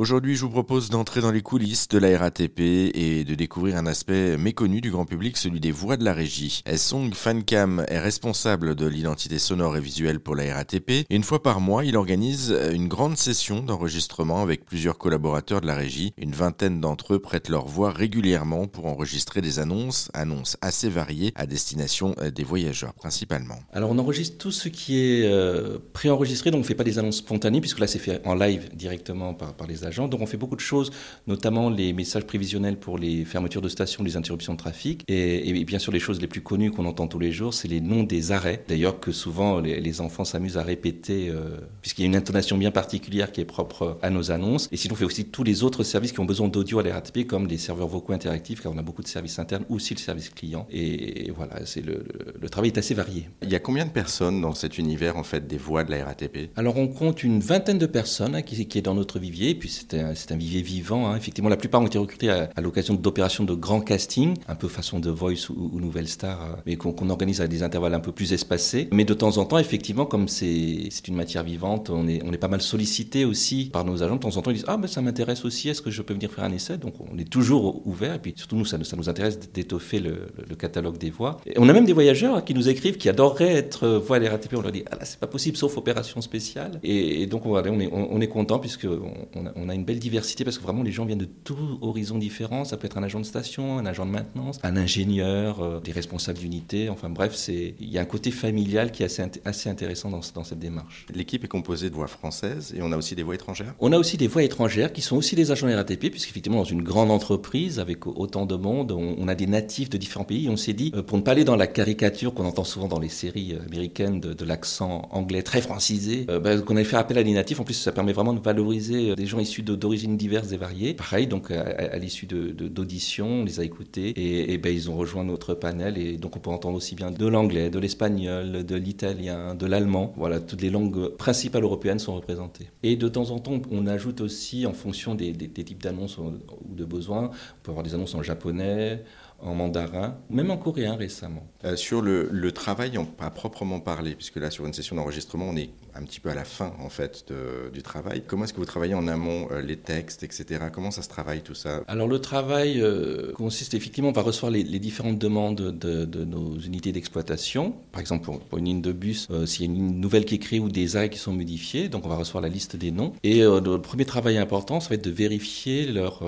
Aujourd'hui, je vous propose d'entrer dans les coulisses de la RATP et de découvrir un aspect méconnu du grand public, celui des voix de la régie. Song Fancam est responsable de l'identité sonore et visuelle pour la RATP. Une fois par mois, il organise une grande session d'enregistrement avec plusieurs collaborateurs de la régie. Une vingtaine d'entre eux prêtent leur voix régulièrement pour enregistrer des annonces, annonces assez variées à destination des voyageurs principalement. Alors on enregistre tout ce qui est euh, préenregistré, donc on ne fait pas des annonces spontanées puisque là c'est fait en live directement par, par les agents donc on fait beaucoup de choses, notamment les messages prévisionnels pour les fermetures de stations, les interruptions de trafic. Et, bien sûr, les choses les plus connues qu'on entend tous les jours, c'est les noms des arrêts. D'ailleurs, que souvent les, enfants s'amusent à répéter, euh, puisqu'il y a une intonation bien particulière qui est propre à nos annonces. Et sinon, on fait aussi tous les autres services qui ont besoin d'audio à la RATP, comme les serveurs vocaux interactifs, car on a beaucoup de services internes, ou aussi le service client. Et, voilà, c'est le, le, travail est assez varié. Il y a combien de personnes dans cet univers, en fait, des voix de la RATP Alors, on compte une vingtaine de personnes hein, qui, qui, est dans notre vivier, et puis c'est un, vivier vivant. Hein. Effectivement, la plupart ont été recrutés à, l'occasion d'opérations de grands castings, un peu façon de Voice ou, Nouvelle Star, euh, mais qu'on organise à des intervalles un peu plus espacés. Mais de temps en temps, effectivement, comme c'est une matière vivante, on est, pas mal sollicité aussi par nos agents. De temps en temps, ils disent Ah, ben ça m'intéresse aussi, est-ce que je peux venir faire un essai? Donc on est toujours ouvert. Et puis surtout, nous, ça, nous intéresse d'étoffer le, catalogue des voix. On a même des voyageurs qui nous écrivent qui adoreraient être voix à l'RATP. On leur dit Ah là, c'est pas possible, sauf opération spéciale. Et, donc, on, est, on, content puisqu'on on a une belle diversité parce que vraiment les gens viennent de tous horizons différents. Ça peut être un agent de station, un agent de maintenance, un ingénieur, euh, des responsables d'unité. Enfin bref, c'est il y a un côté familial qui est assez, assez intéressant dans, dans cette démarche. L'équipe est composée de voix françaises et on a aussi des voix étrangères. On a aussi des voix étrangères qui sont aussi des agents RATP puisqu'effectivement dans une grande entreprise avec autant de monde, on, a des natifs de différents pays. On s'est dit euh, pour ne pas aller dans la caricature qu'on entend souvent dans les séries euh, américaines de, l'accent anglais très francisé, ben, qu'on avait fait appel à des natifs. En plus, ça permet vraiment de valoriser des gens issus de d'origines diverses et variées. Pareil, donc à, l'issue d'auditions, on les a écoutés et, ben, ils ont rejoint notre panel et donc on peut entendre aussi bien de l'anglais, de l'espagnol, de l'italien, de l'allemand. Voilà, toutes les langues principales européennes sont représentées. Et de temps en temps, on ajoute aussi en fonction des, types d'annonces ou de besoins, on peut avoir des annonces en japonais, en mandarin, même en coréen récemment. Euh, sur le, travail, pas proprement parler, puisque là, sur une session d'enregistrement, on est un petit peu à la fin, en fait, du travail. Comment est-ce que vous travaillez en amont, euh, les textes, etc. Comment ça se travaille, tout ça? Alors, le travail euh, consiste effectivement, on va recevoir les, différentes demandes de, nos unités d'exploitation. Par exemple, pour, une ligne de bus, s'il y a une nouvelle qui est créée ou des arrêts qui sont modifiés, donc on va recevoir la liste des noms. Et le premier travail important, ça va être de vérifier leur,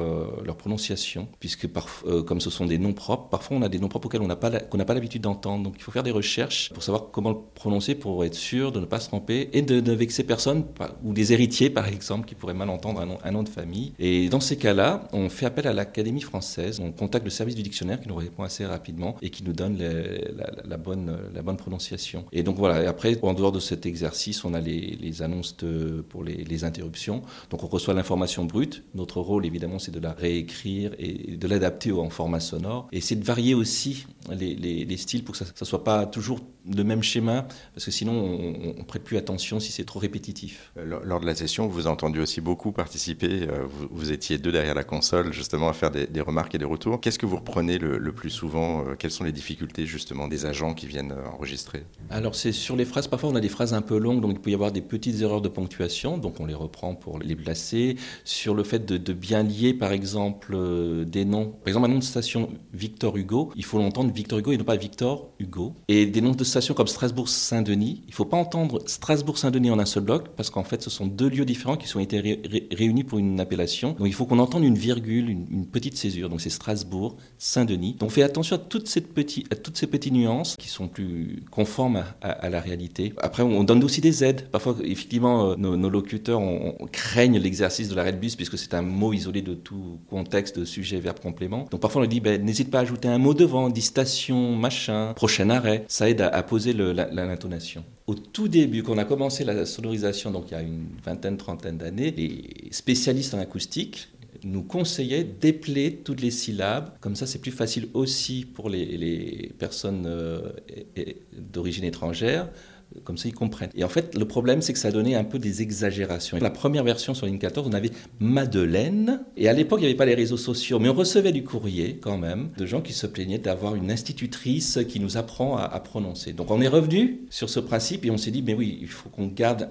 prononciation, puisque comme ce sont des noms Parfois, on a des noms propres auxquels on n'a pas l'habitude d'entendre. Donc, il faut faire des recherches pour savoir comment le prononcer pour être sûr de ne pas se tromper et de ne vexer personne ou des héritiers, par exemple, qui pourraient mal entendre un nom, de famille. Et dans ces cas-là, on fait appel à l'Académie française. On contacte le service du dictionnaire qui nous répond assez rapidement et qui nous donne la, bonne, la bonne prononciation. Et donc voilà. Après, en dehors de cet exercice, on a les, annonces pour les, les interruptions. Donc on reçoit l'information brute. Notre rôle, évidemment, c'est de la réécrire et de l'adapter en format sonore. Et c'est de varier aussi les, styles pour que ça ne soit pas toujours le même schéma, parce que sinon on ne prête plus attention si c'est trop répétitif. Euh, lors de la session, vous avez entendu aussi beaucoup participer, euh, vous, étiez deux derrière la console justement à faire des, remarques et des retours. Qu'est-ce que vous reprenez le, plus souvent euh, Quelles sont les difficultés justement des agents qui viennent enregistrer? Alors c'est sur les phrases, parfois on a des phrases un peu longues, donc il peut y avoir des petites erreurs de ponctuation, donc on les reprend pour les placer. Sur le fait de, de bien lier par exemple des noms, par exemple un nom de station Victor Hugo, il faut l'entendre Victor Hugo et non pas Victor Hugo. Et des noms de stations comme Strasbourg-Saint-Denis, il ne faut pas entendre Strasbourg-Saint-Denis en un seul bloc, parce qu'en fait, ce sont deux lieux différents qui ont été réunis pour une appellation. Donc il faut qu'on entende une virgule, une, petite césure. Donc c'est Strasbourg-Saint-Denis. Donc on fait attention à toutes, ces petites, à toutes ces petites nuances qui sont plus conformes à, la réalité. Après, on donne aussi des aides. Parfois, effectivement, euh, nos, locuteurs on, craignent l'exercice de l'arrêt de bus, puisque c'est un mot isolé de tout contexte de sujet, verbe, complément. Donc parfois, on leur dit, ben, n'hésite pas à ajouter un mot devant, dit station, machin, prochain arrêt. Ça aide à, poser l'intonation. Au tout début, quand on a commencé la sonorisation, donc il y a une vingtaine, trentaine d'années, les spécialistes en acoustique nous conseillaient d'épeler toutes les syllabes. Comme ça, c'est plus facile aussi pour les, personnes euh, d'origine étrangère comme ça ils comprennent. Et en fait, le problème, c'est que ça donné un peu des exagérations. La première version sur ligne 14, on avait Madeleine, et à l'époque, il n'y avait pas les réseaux sociaux, mais on recevait du courrier quand même de gens qui se plaignaient d'avoir une institutrice qui nous apprend à, prononcer. Donc on est revenu sur ce principe et on s'est dit, mais oui, il faut qu'on garde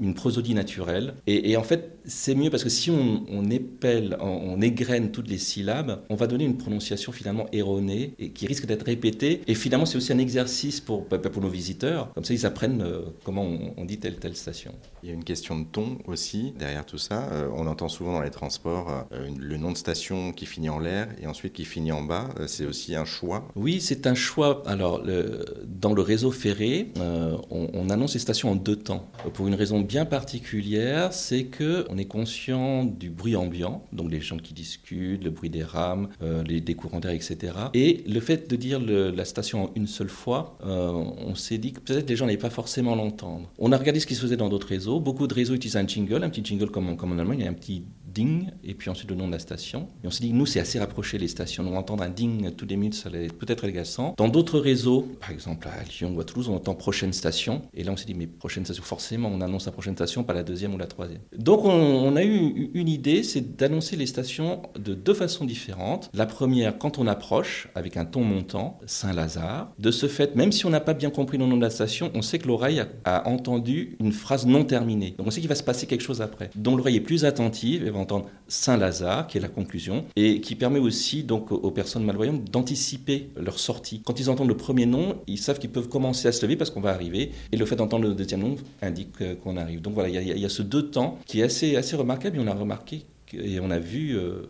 une prosodie naturelle. Et, en fait, c'est mieux parce que si on, on épelle, on, égrène toutes les syllabes, on va donner une prononciation finalement erronée et qui risque d'être répétée. Et finalement, c'est aussi un exercice pour, pour nos visiteurs. Comme ça, ils apprennent euh, comment on, dit telle telle station. Il y a une question de ton aussi derrière tout ça. Euh, on entend souvent dans les transports euh, le nom de station qui finit en l'air et ensuite qui finit en bas. c'est aussi un choix. Oui, c'est un choix. Alors, le, dans le réseau ferré, on, on annonce les stations en deux temps. Pour une raison bien particulière, c'est que on est conscient du bruit ambiant, donc les gens qui discutent, le bruit des rames, euh, les, des courants d'air, etc. Et le fait de dire la station en une seule fois, euh, on s'est dit que peut-être les gens n'allaient pas forcément l'entendre. On a regardé ce qui se faisait dans d'autres réseaux. Beaucoup de réseaux utilisent un jingle, un petit jingle comme, comme en Allemagne, il y a un petit ding, et puis ensuite le nom de la station. Et on s'est dit, nous, c'est assez rapproché les stations. Donc, entendre un ding tous les minutes, ça allait être peut-être agaçant. Dans d'autres réseaux, par exemple à Lyon ou à Toulouse, on entend prochaine station. Et là, on s'est dit, mais prochaine station, forcément, on annonce la prochaine station, pas la deuxième ou la troisième. Donc, on, a eu une idée, c'est d'annoncer les stations de deux façons différentes. La première, quand on approche, avec un ton montant, Saint-Lazare. De ce fait, même si on n'a pas bien compris le nom de la station, on sait que l'oreille a, entendu une phrase non terminée. Donc, on sait qu'il va se passer quelque chose après. Donc, l'oreille est plus attentive et entendre Saint-Lazare, qui est la conclusion, et qui permet aussi donc aux personnes malvoyantes d'anticiper leur sortie. Quand ils entendent le premier nom, ils savent qu'ils peuvent commencer à se lever parce qu'on va arriver, et le fait d'entendre le deuxième nom indique euh, qu'on arrive. Donc voilà, il y, a ce deux temps qui est assez, assez remarquable, et on a remarqué et on a vu, euh,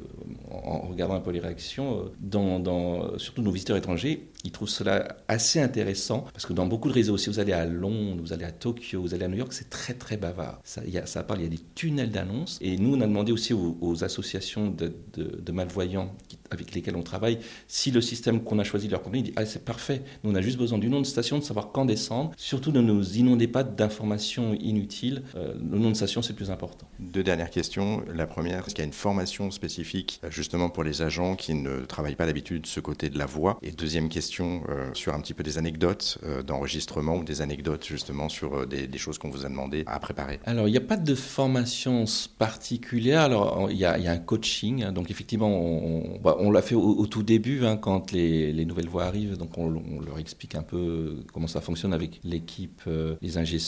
en regardant un peu les réactions, euh, dans, surtout nos visiteurs étrangers, ils trouvent cela assez intéressant parce que dans beaucoup de réseaux, si vous allez à Londres, vous allez à Tokyo, vous allez à New York, c'est très très bavard. Ça, y a, parle, il y a des tunnels d'annonces. Et nous, on a demandé aussi aux, associations de, malvoyants avec lesquels on travaille si le système qu'on a choisi de leur convenir, dit ah c'est parfait, nous on a juste besoin du nom de station, de savoir quand descendre. Surtout ne nous inondez pas d'informations inutiles. Euh, le nom de station c'est plus important. Deux dernières questions. La première, est-ce qu'il y a une formation spécifique euh, justement pour les agents qui ne travaillent pas d'habitude ce côté de la voix? Et deuxième question euh, sur un petit peu des anecdotes euh, d'enregistrement ou des anecdotes justement sur euh, des, choses qu'on vous a demandé à préparer Alors, il n'y a pas de formation particulière. Alors, il y a, un coaching. Hein. donc, effectivement, on, bah, l'a fait au, tout début hein, quand les, nouvelles voix arrivent. Donc, on, leur explique un peu comment ça fonctionne avec l'équipe, les ingé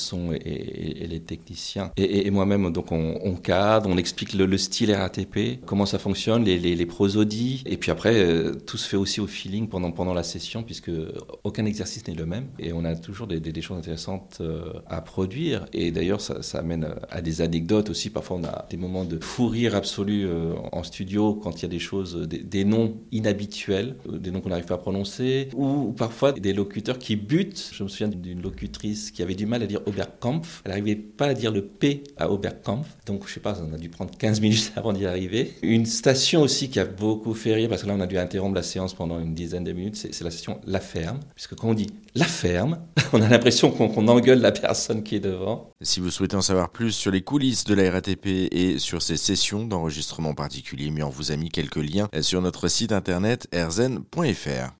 et, les techniciens. Et, moi-même, donc, on, cadre, on explique le, style RATP, comment ça fonctionne, les, prosodies. Et puis après, tout se fait aussi au feeling pendant, la session puisque aucun exercice n'est le même et on a toujours des, choses intéressantes euh, à produire. Et d'ailleurs, ça, ça, amène à des anecdotes aussi. Parfois, on a des moments de fou rire absolu euh, en studio quand il y a des choses, noms inhabituels, euh, des noms qu'on n'arrive pas à prononcer, ou parfois des locuteurs qui butent. Je me souviens d'une locutrice qui avait du mal à dire Oberkampf. Elle n'arrivait pas à dire le P à Oberkampf. Donc, je sais pas, on a dû prendre 15 minutes avant d'y arriver. Une station aussi qui a beaucoup fait rire, parce que là, on a dû interrompre la séance pendant une dizaine de minutes, c'est la la ferme, puisque quand on dit la ferme, on a l'impression qu'on engueule la personne qui est devant. Si vous souhaitez en savoir plus sur les coulisses de la RATP et sur ces sessions d'enregistrement particuliers, mais on vous a mis quelques liens sur notre site internet erzen.fr.